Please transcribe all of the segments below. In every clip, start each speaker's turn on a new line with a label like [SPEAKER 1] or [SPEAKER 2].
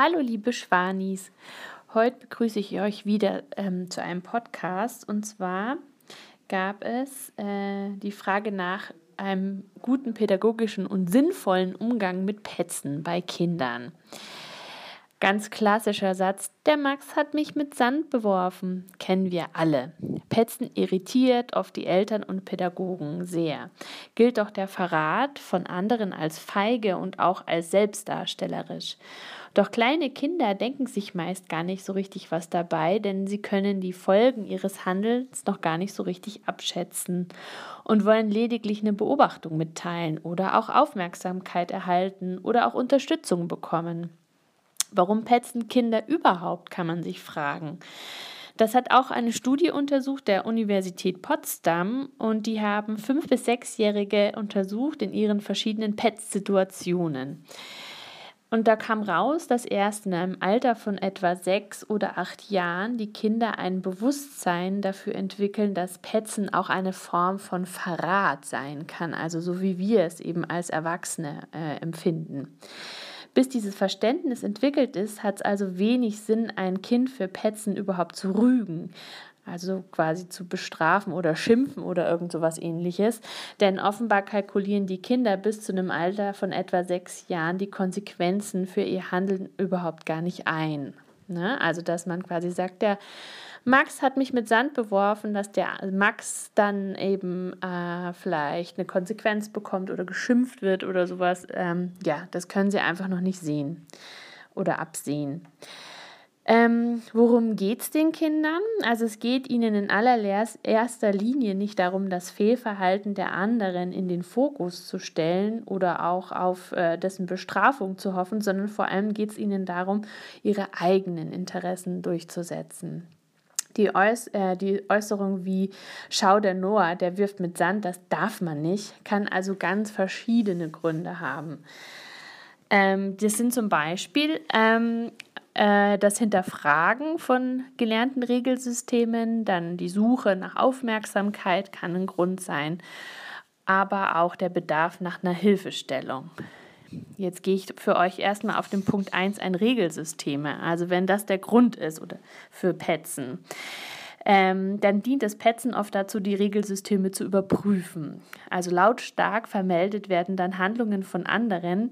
[SPEAKER 1] Hallo liebe Schwanis, heute begrüße ich euch wieder ähm, zu einem Podcast und zwar gab es äh, die Frage nach einem guten pädagogischen und sinnvollen Umgang mit Petzen bei Kindern. Ganz klassischer Satz, der Max hat mich mit Sand beworfen, kennen wir alle. Petzen irritiert oft die Eltern und Pädagogen sehr. Gilt doch der Verrat von anderen als feige und auch als selbstdarstellerisch. Doch kleine Kinder denken sich meist gar nicht so richtig was dabei, denn sie können die Folgen ihres Handelns noch gar nicht so richtig abschätzen und wollen lediglich eine Beobachtung mitteilen oder auch Aufmerksamkeit erhalten oder auch Unterstützung bekommen. Warum petzen Kinder überhaupt, kann man sich fragen. Das hat auch eine Studie untersucht der Universität Potsdam und die haben fünf bis sechsjährige untersucht in ihren verschiedenen Pet-Situationen. Und da kam raus, dass erst in einem Alter von etwa sechs oder acht Jahren die Kinder ein Bewusstsein dafür entwickeln, dass Petzen auch eine Form von Verrat sein kann, also so wie wir es eben als Erwachsene äh, empfinden. Bis dieses Verständnis entwickelt ist, hat es also wenig Sinn, ein Kind für Petzen überhaupt zu rügen. Also quasi zu bestrafen oder schimpfen oder irgend sowas ähnliches. Denn offenbar kalkulieren die Kinder bis zu einem Alter von etwa sechs Jahren die Konsequenzen für ihr Handeln überhaupt gar nicht ein. Ne? Also, dass man quasi sagt, der Max hat mich mit Sand beworfen, dass der Max dann eben äh, vielleicht eine Konsequenz bekommt oder geschimpft wird oder sowas. Ähm, ja, das können sie einfach noch nicht sehen oder absehen. Ähm, worum geht es den Kindern? Also es geht ihnen in allererster Linie nicht darum, das Fehlverhalten der anderen in den Fokus zu stellen oder auch auf äh, dessen Bestrafung zu hoffen, sondern vor allem geht es ihnen darum, ihre eigenen Interessen durchzusetzen. Die, Äuß äh, die Äußerung wie Schau der Noah, der wirft mit Sand, das darf man nicht, kann also ganz verschiedene Gründe haben. Ähm, das sind zum Beispiel ähm, äh, das Hinterfragen von gelernten Regelsystemen, dann die Suche nach Aufmerksamkeit kann ein Grund sein, aber auch der Bedarf nach einer Hilfestellung. Jetzt gehe ich für euch erstmal auf den Punkt 1 ein Regelsysteme. Also wenn das der Grund ist oder für Petzen, ähm, dann dient das Petzen oft dazu, die Regelsysteme zu überprüfen. Also lautstark vermeldet werden dann Handlungen von anderen,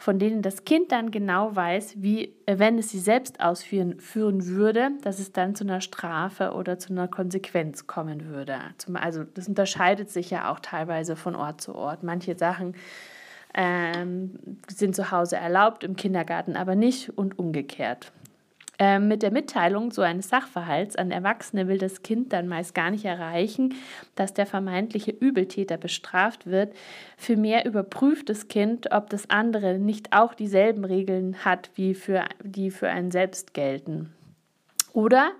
[SPEAKER 1] von denen das Kind dann genau weiß, wie, äh, wenn es sie selbst ausführen führen würde, dass es dann zu einer Strafe oder zu einer Konsequenz kommen würde. Also das unterscheidet sich ja auch teilweise von Ort zu Ort. Manche Sachen ähm, sind zu Hause erlaubt, im Kindergarten aber nicht und umgekehrt. Ähm, mit der Mitteilung so eines Sachverhalts an Erwachsene will das Kind dann meist gar nicht erreichen, dass der vermeintliche Übeltäter bestraft wird. Vielmehr überprüft das Kind, ob das andere nicht auch dieselben Regeln hat, wie für, die für einen selbst gelten. Oder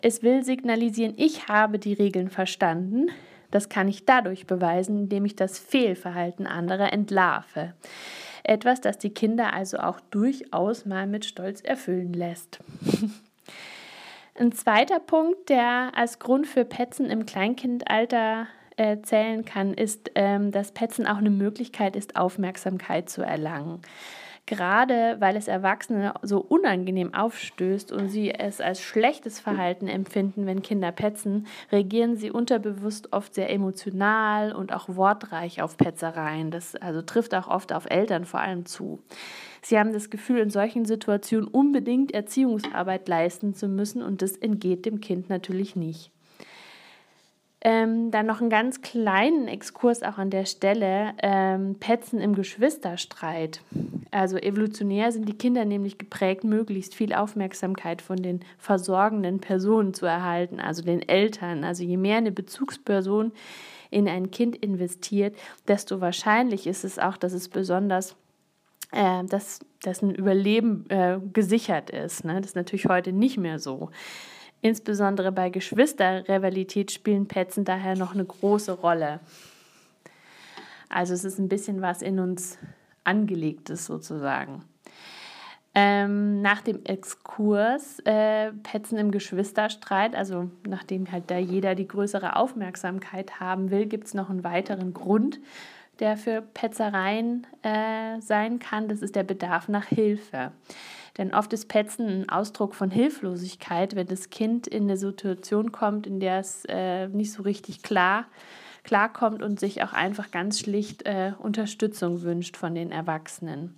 [SPEAKER 1] es will signalisieren, ich habe die Regeln verstanden, das kann ich dadurch beweisen, indem ich das Fehlverhalten anderer entlarve. Etwas, das die Kinder also auch durchaus mal mit Stolz erfüllen lässt. Ein zweiter Punkt, der als Grund für Petzen im Kleinkindalter äh, zählen kann, ist, ähm, dass Petzen auch eine Möglichkeit ist, Aufmerksamkeit zu erlangen. Gerade weil es Erwachsene so unangenehm aufstößt und sie es als schlechtes Verhalten empfinden, wenn Kinder petzen, reagieren sie unterbewusst oft sehr emotional und auch wortreich auf Petzereien. Das also trifft auch oft auf Eltern vor allem zu. Sie haben das Gefühl, in solchen Situationen unbedingt Erziehungsarbeit leisten zu müssen und das entgeht dem Kind natürlich nicht. Ähm, dann noch einen ganz kleinen Exkurs auch an der Stelle. Ähm, Petzen im Geschwisterstreit. Also evolutionär sind die Kinder nämlich geprägt, möglichst viel Aufmerksamkeit von den versorgenden Personen zu erhalten, also den Eltern. Also je mehr eine Bezugsperson in ein Kind investiert, desto wahrscheinlich ist es auch, dass es besonders äh, dass, dass ein Überleben äh, gesichert ist. Ne? Das ist natürlich heute nicht mehr so. Insbesondere bei Geschwisterrivalität spielen Petzen daher noch eine große Rolle. Also es ist ein bisschen was in uns angelegtes sozusagen. Ähm, nach dem Exkurs äh, Petzen im Geschwisterstreit, also nachdem halt da jeder die größere Aufmerksamkeit haben will, gibt es noch einen weiteren Grund, der für Petzereien äh, sein kann. Das ist der Bedarf nach Hilfe. Denn oft ist Petzen ein Ausdruck von Hilflosigkeit, wenn das Kind in eine Situation kommt, in der es äh, nicht so richtig klar klarkommt und sich auch einfach ganz schlicht äh, Unterstützung wünscht von den Erwachsenen.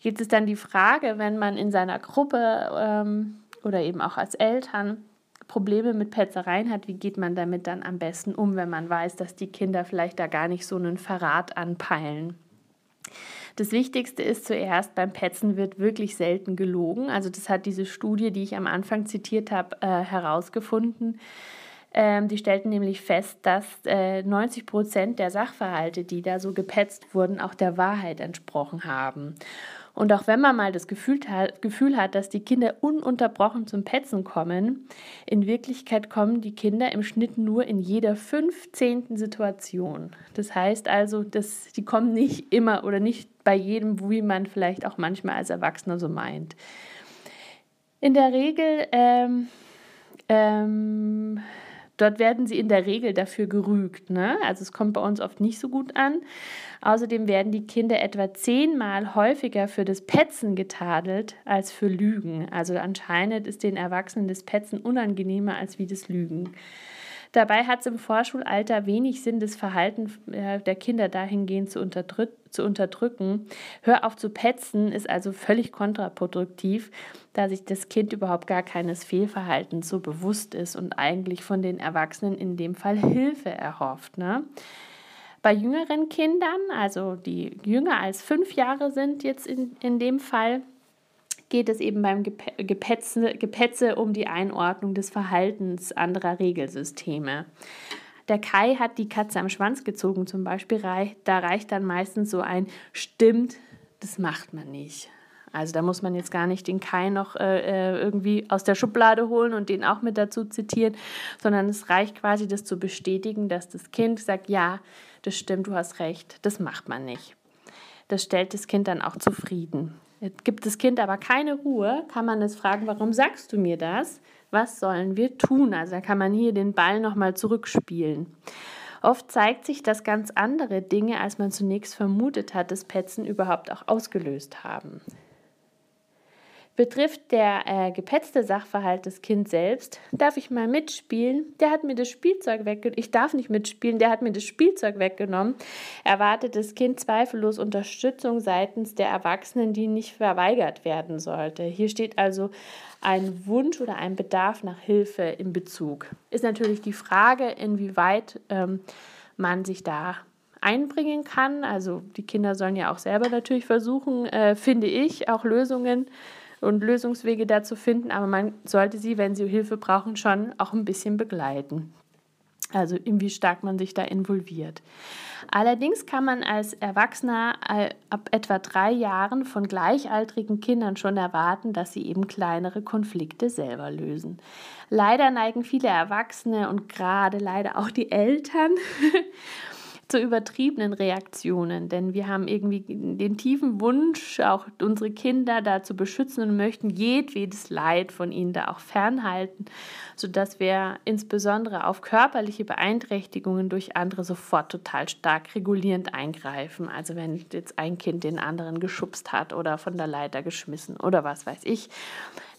[SPEAKER 1] Jetzt ist dann die Frage, wenn man in seiner Gruppe ähm, oder eben auch als Eltern Probleme mit Petzereien hat, wie geht man damit dann am besten um, wenn man weiß, dass die Kinder vielleicht da gar nicht so einen Verrat anpeilen? Das Wichtigste ist zuerst, beim Petzen wird wirklich selten gelogen. Also das hat diese Studie, die ich am Anfang zitiert habe, äh, herausgefunden. Ähm, die stellten nämlich fest, dass äh, 90 Prozent der Sachverhalte, die da so gepetzt wurden, auch der Wahrheit entsprochen haben. Und auch wenn man mal das Gefühl hat, Gefühl hat, dass die Kinder ununterbrochen zum Petzen kommen, in Wirklichkeit kommen die Kinder im Schnitt nur in jeder 15. Situation. Das heißt also, dass die kommen nicht immer oder nicht bei jedem, wie man vielleicht auch manchmal als Erwachsener so meint. In der Regel ähm, ähm, Dort werden sie in der Regel dafür gerügt. Ne? Also es kommt bei uns oft nicht so gut an. Außerdem werden die Kinder etwa zehnmal häufiger für das Petzen getadelt als für Lügen. Also anscheinend ist den Erwachsenen das Petzen unangenehmer als wie das Lügen. Dabei hat es im Vorschulalter wenig Sinn, das Verhalten äh, der Kinder dahingehend zu, unterdrück zu unterdrücken. Hör auf zu petzen ist also völlig kontraproduktiv, da sich das Kind überhaupt gar keines Fehlverhaltens so bewusst ist und eigentlich von den Erwachsenen in dem Fall Hilfe erhofft. Ne? Bei jüngeren Kindern, also die jünger als fünf Jahre sind jetzt in, in dem Fall, geht es eben beim Gepetze, Gepetze um die Einordnung des Verhaltens anderer Regelsysteme. Der Kai hat die Katze am Schwanz gezogen zum Beispiel. Da reicht dann meistens so ein Stimmt, das macht man nicht. Also da muss man jetzt gar nicht den Kai noch äh, äh, irgendwie aus der Schublade holen und den auch mit dazu zitieren, sondern es reicht quasi, das zu bestätigen, dass das Kind sagt, ja, das stimmt, du hast recht, das macht man nicht. Das stellt das Kind dann auch zufrieden. Gibt das Kind aber keine Ruhe, kann man es fragen, warum sagst du mir das? Was sollen wir tun? Also da kann man hier den Ball nochmal zurückspielen. Oft zeigt sich, dass ganz andere Dinge, als man zunächst vermutet hat, das Petzen überhaupt auch ausgelöst haben. Betrifft der äh, gepetzte Sachverhalt das Kind selbst, darf ich mal mitspielen? Der hat mir das Spielzeug weggenommen. Ich darf nicht mitspielen, der hat mir das Spielzeug weggenommen. Erwartet das Kind zweifellos Unterstützung seitens der Erwachsenen, die nicht verweigert werden sollte. Hier steht also ein Wunsch oder ein Bedarf nach Hilfe in Bezug. Ist natürlich die Frage, inwieweit ähm, man sich da einbringen kann. Also die Kinder sollen ja auch selber natürlich versuchen, äh, finde ich, auch Lösungen zu und Lösungswege dazu finden, aber man sollte sie, wenn sie Hilfe brauchen, schon auch ein bisschen begleiten. Also wie stark man sich da involviert. Allerdings kann man als Erwachsener äh, ab etwa drei Jahren von gleichaltrigen Kindern schon erwarten, dass sie eben kleinere Konflikte selber lösen. Leider neigen viele Erwachsene und gerade leider auch die Eltern zu übertriebenen Reaktionen, denn wir haben irgendwie den tiefen Wunsch, auch unsere Kinder da zu beschützen und möchten jedwedes Leid von ihnen da auch fernhalten, sodass wir insbesondere auf körperliche Beeinträchtigungen durch andere sofort total stark regulierend eingreifen. Also wenn jetzt ein Kind den anderen geschubst hat oder von der Leiter geschmissen oder was weiß ich,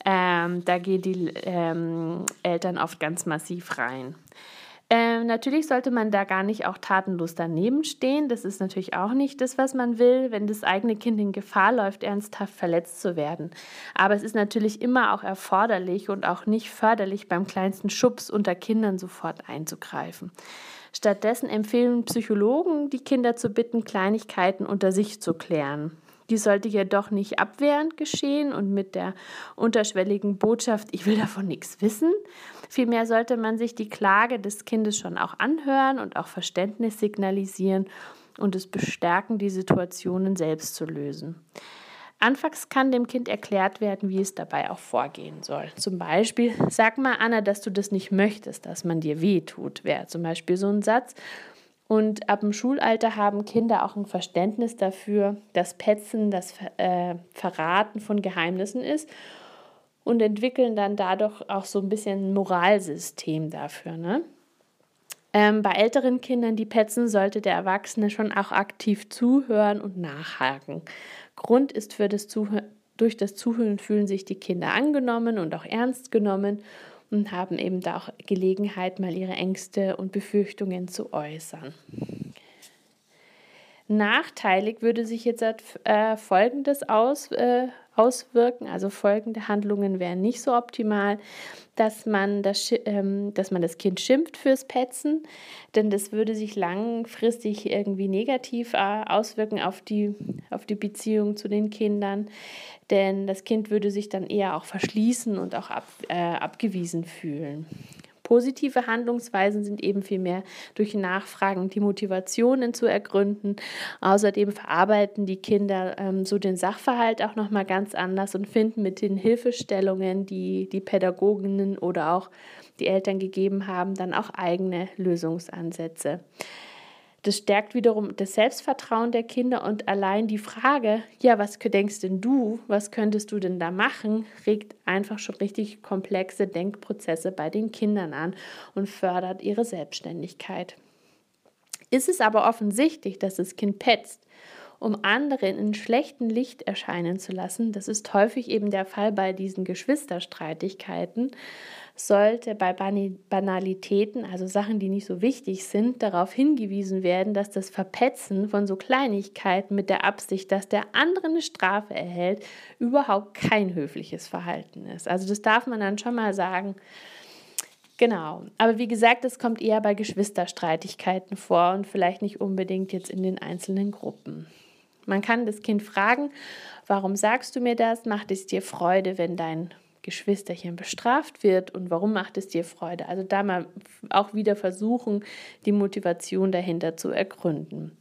[SPEAKER 1] ähm, da gehen die ähm, Eltern oft ganz massiv rein. Ähm, natürlich sollte man da gar nicht auch tatenlos daneben stehen. Das ist natürlich auch nicht das, was man will, wenn das eigene Kind in Gefahr läuft, ernsthaft verletzt zu werden. Aber es ist natürlich immer auch erforderlich und auch nicht förderlich, beim kleinsten Schubs unter Kindern sofort einzugreifen. Stattdessen empfehlen Psychologen, die Kinder zu bitten, Kleinigkeiten unter sich zu klären. Die sollte jedoch nicht abwehrend geschehen und mit der unterschwelligen Botschaft, ich will davon nichts wissen. Vielmehr sollte man sich die Klage des Kindes schon auch anhören und auch Verständnis signalisieren und es bestärken, die Situationen selbst zu lösen. Anfangs kann dem Kind erklärt werden, wie es dabei auch vorgehen soll. Zum Beispiel, sag mal, Anna, dass du das nicht möchtest, dass man dir weh tut, wäre zum Beispiel so ein Satz. Und ab dem Schulalter haben Kinder auch ein Verständnis dafür, dass Petzen das äh, Verraten von Geheimnissen ist und entwickeln dann dadurch auch so ein bisschen ein Moralsystem dafür. Ne? Ähm, bei älteren Kindern, die petzen, sollte der Erwachsene schon auch aktiv zuhören und nachhaken. Grund ist für das Zuhören durch das Zuhören fühlen sich die Kinder angenommen und auch ernst genommen und haben eben da auch Gelegenheit, mal ihre Ängste und Befürchtungen zu äußern. Nachteilig würde sich jetzt äh, Folgendes aus, äh, auswirken. Also folgende Handlungen wären nicht so optimal, dass man das, ähm, dass man das Kind schimpft fürs Petzen, denn das würde sich langfristig irgendwie negativ äh, auswirken auf die, auf die Beziehung zu den Kindern, denn das Kind würde sich dann eher auch verschließen und auch ab, äh, abgewiesen fühlen. Positive Handlungsweisen sind eben vielmehr durch Nachfragen die Motivationen zu ergründen. Außerdem verarbeiten die Kinder ähm, so den Sachverhalt auch nochmal ganz anders und finden mit den Hilfestellungen, die die Pädagoginnen oder auch die Eltern gegeben haben, dann auch eigene Lösungsansätze. Das stärkt wiederum das Selbstvertrauen der Kinder und allein die Frage, ja, was denkst denn du, was könntest du denn da machen, regt einfach schon richtig komplexe Denkprozesse bei den Kindern an und fördert ihre Selbstständigkeit. Ist es aber offensichtlich, dass das Kind petzt, um andere in schlechtem Licht erscheinen zu lassen, das ist häufig eben der Fall bei diesen Geschwisterstreitigkeiten, sollte bei Banalitäten, also Sachen, die nicht so wichtig sind, darauf hingewiesen werden, dass das Verpetzen von so Kleinigkeiten mit der Absicht, dass der andere eine Strafe erhält, überhaupt kein höfliches Verhalten ist. Also das darf man dann schon mal sagen. Genau, aber wie gesagt, es kommt eher bei Geschwisterstreitigkeiten vor und vielleicht nicht unbedingt jetzt in den einzelnen Gruppen. Man kann das Kind fragen, warum sagst du mir das? Macht es dir Freude, wenn dein Geschwisterchen bestraft wird und warum macht es dir Freude. Also da mal auch wieder versuchen, die Motivation dahinter zu ergründen.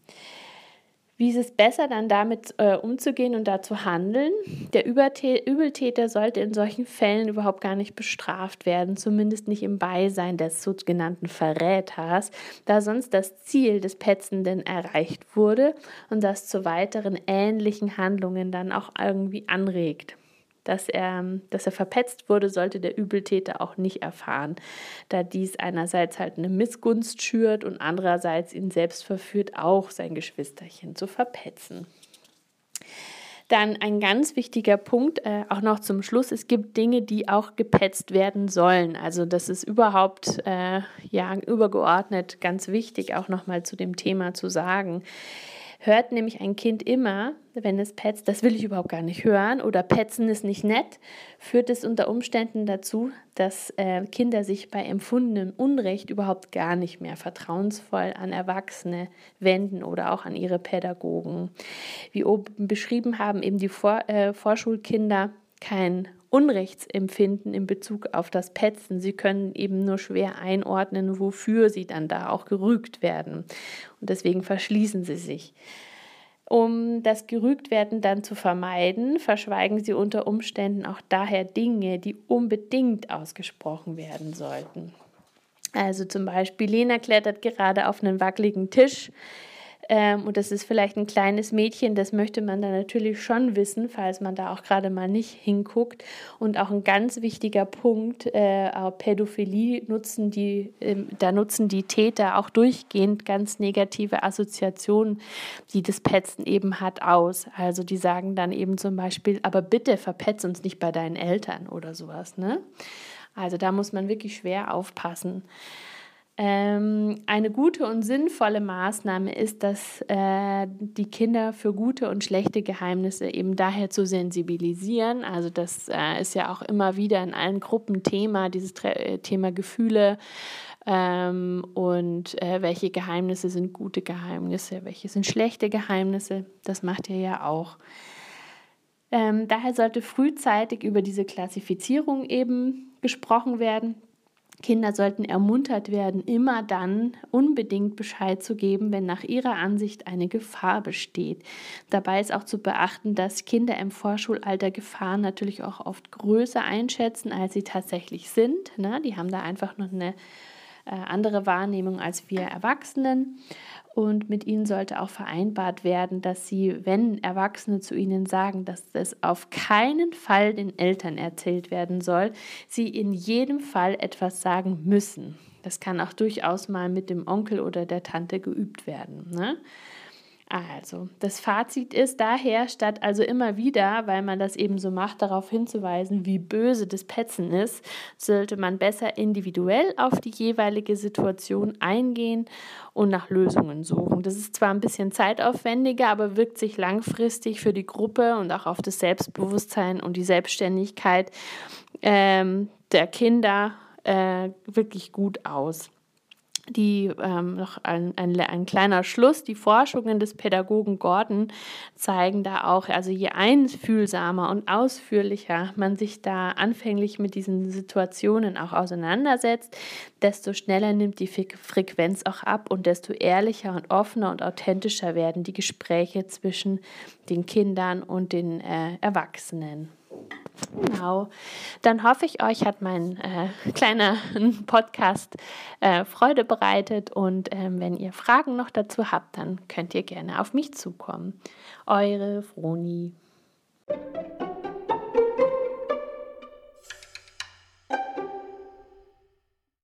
[SPEAKER 1] Wie ist es besser, dann damit äh, umzugehen und da zu handeln? Der Übeltäter sollte in solchen Fällen überhaupt gar nicht bestraft werden, zumindest nicht im Beisein des sogenannten Verräters, da sonst das Ziel des Petzenden erreicht wurde und das zu weiteren ähnlichen Handlungen dann auch irgendwie anregt dass er, dass er verpetzt wurde, sollte der Übeltäter auch nicht erfahren, da dies einerseits halt eine Missgunst schürt und andererseits ihn selbst verführt, auch sein Geschwisterchen zu verpetzen. Dann ein ganz wichtiger Punkt, äh, auch noch zum Schluss, es gibt Dinge, die auch gepetzt werden sollen. Also das ist überhaupt äh, ja, übergeordnet ganz wichtig, auch nochmal zu dem Thema zu sagen hört nämlich ein Kind immer, wenn es petzt, das will ich überhaupt gar nicht hören oder petzen ist nicht nett, führt es unter Umständen dazu, dass äh, Kinder sich bei empfundenem Unrecht überhaupt gar nicht mehr vertrauensvoll an Erwachsene wenden oder auch an ihre Pädagogen. Wie oben beschrieben haben eben die Vor äh, Vorschulkinder kein Unrechtsempfinden in Bezug auf das Petzen. Sie können eben nur schwer einordnen, wofür sie dann da auch gerügt werden. Und deswegen verschließen sie sich. Um das Gerügtwerden dann zu vermeiden, verschweigen sie unter Umständen auch daher Dinge, die unbedingt ausgesprochen werden sollten. Also zum Beispiel, Lena klettert gerade auf einen wackeligen Tisch. Ähm, und das ist vielleicht ein kleines Mädchen, das möchte man dann natürlich schon wissen, falls man da auch gerade mal nicht hinguckt. Und auch ein ganz wichtiger Punkt, äh, Pädophilie nutzen die, äh, da nutzen die Täter auch durchgehend ganz negative Assoziationen, die das Petzen eben hat, aus. Also die sagen dann eben zum Beispiel, aber bitte verpetz uns nicht bei deinen Eltern oder sowas. Ne? Also da muss man wirklich schwer aufpassen. Ähm, eine gute und sinnvolle Maßnahme ist, dass äh, die Kinder für gute und schlechte Geheimnisse eben daher zu sensibilisieren. Also das äh, ist ja auch immer wieder in allen Gruppen Thema, dieses äh, Thema Gefühle ähm, und äh, welche Geheimnisse sind gute Geheimnisse, welche sind schlechte Geheimnisse. Das macht ihr ja auch. Ähm, daher sollte frühzeitig über diese Klassifizierung eben gesprochen werden Kinder sollten ermuntert werden, immer dann unbedingt Bescheid zu geben, wenn nach ihrer Ansicht eine Gefahr besteht. Dabei ist auch zu beachten, dass Kinder im Vorschulalter Gefahren natürlich auch oft größer einschätzen, als sie tatsächlich sind. Ne? Die haben da einfach noch eine andere Wahrnehmung als wir Erwachsenen und mit ihnen sollte auch vereinbart werden, dass sie, wenn Erwachsene zu ihnen sagen, dass es auf keinen Fall den Eltern erzählt werden soll, sie in jedem Fall etwas sagen müssen. Das kann auch durchaus mal mit dem Onkel oder der Tante geübt werden. Ne? Also, das Fazit ist daher, statt also immer wieder, weil man das eben so macht, darauf hinzuweisen, wie böse das Petzen ist, sollte man besser individuell auf die jeweilige Situation eingehen und nach Lösungen suchen. Das ist zwar ein bisschen zeitaufwendiger, aber wirkt sich langfristig für die Gruppe und auch auf das Selbstbewusstsein und die Selbstständigkeit ähm, der Kinder äh, wirklich gut aus die ähm, noch ein, ein, ein kleiner Schluss, die Forschungen des Pädagogen Gordon zeigen da auch, also je einfühlsamer und ausführlicher man sich da anfänglich mit diesen Situationen auch auseinandersetzt, desto schneller nimmt die Frequenz auch ab und desto ehrlicher und offener und authentischer werden die Gespräche zwischen den Kindern und den äh, Erwachsenen. Genau. Dann hoffe ich, euch hat mein äh, kleiner Podcast äh, Freude bereitet und ähm, wenn ihr Fragen noch dazu habt, dann könnt ihr gerne auf mich zukommen. Eure Froni.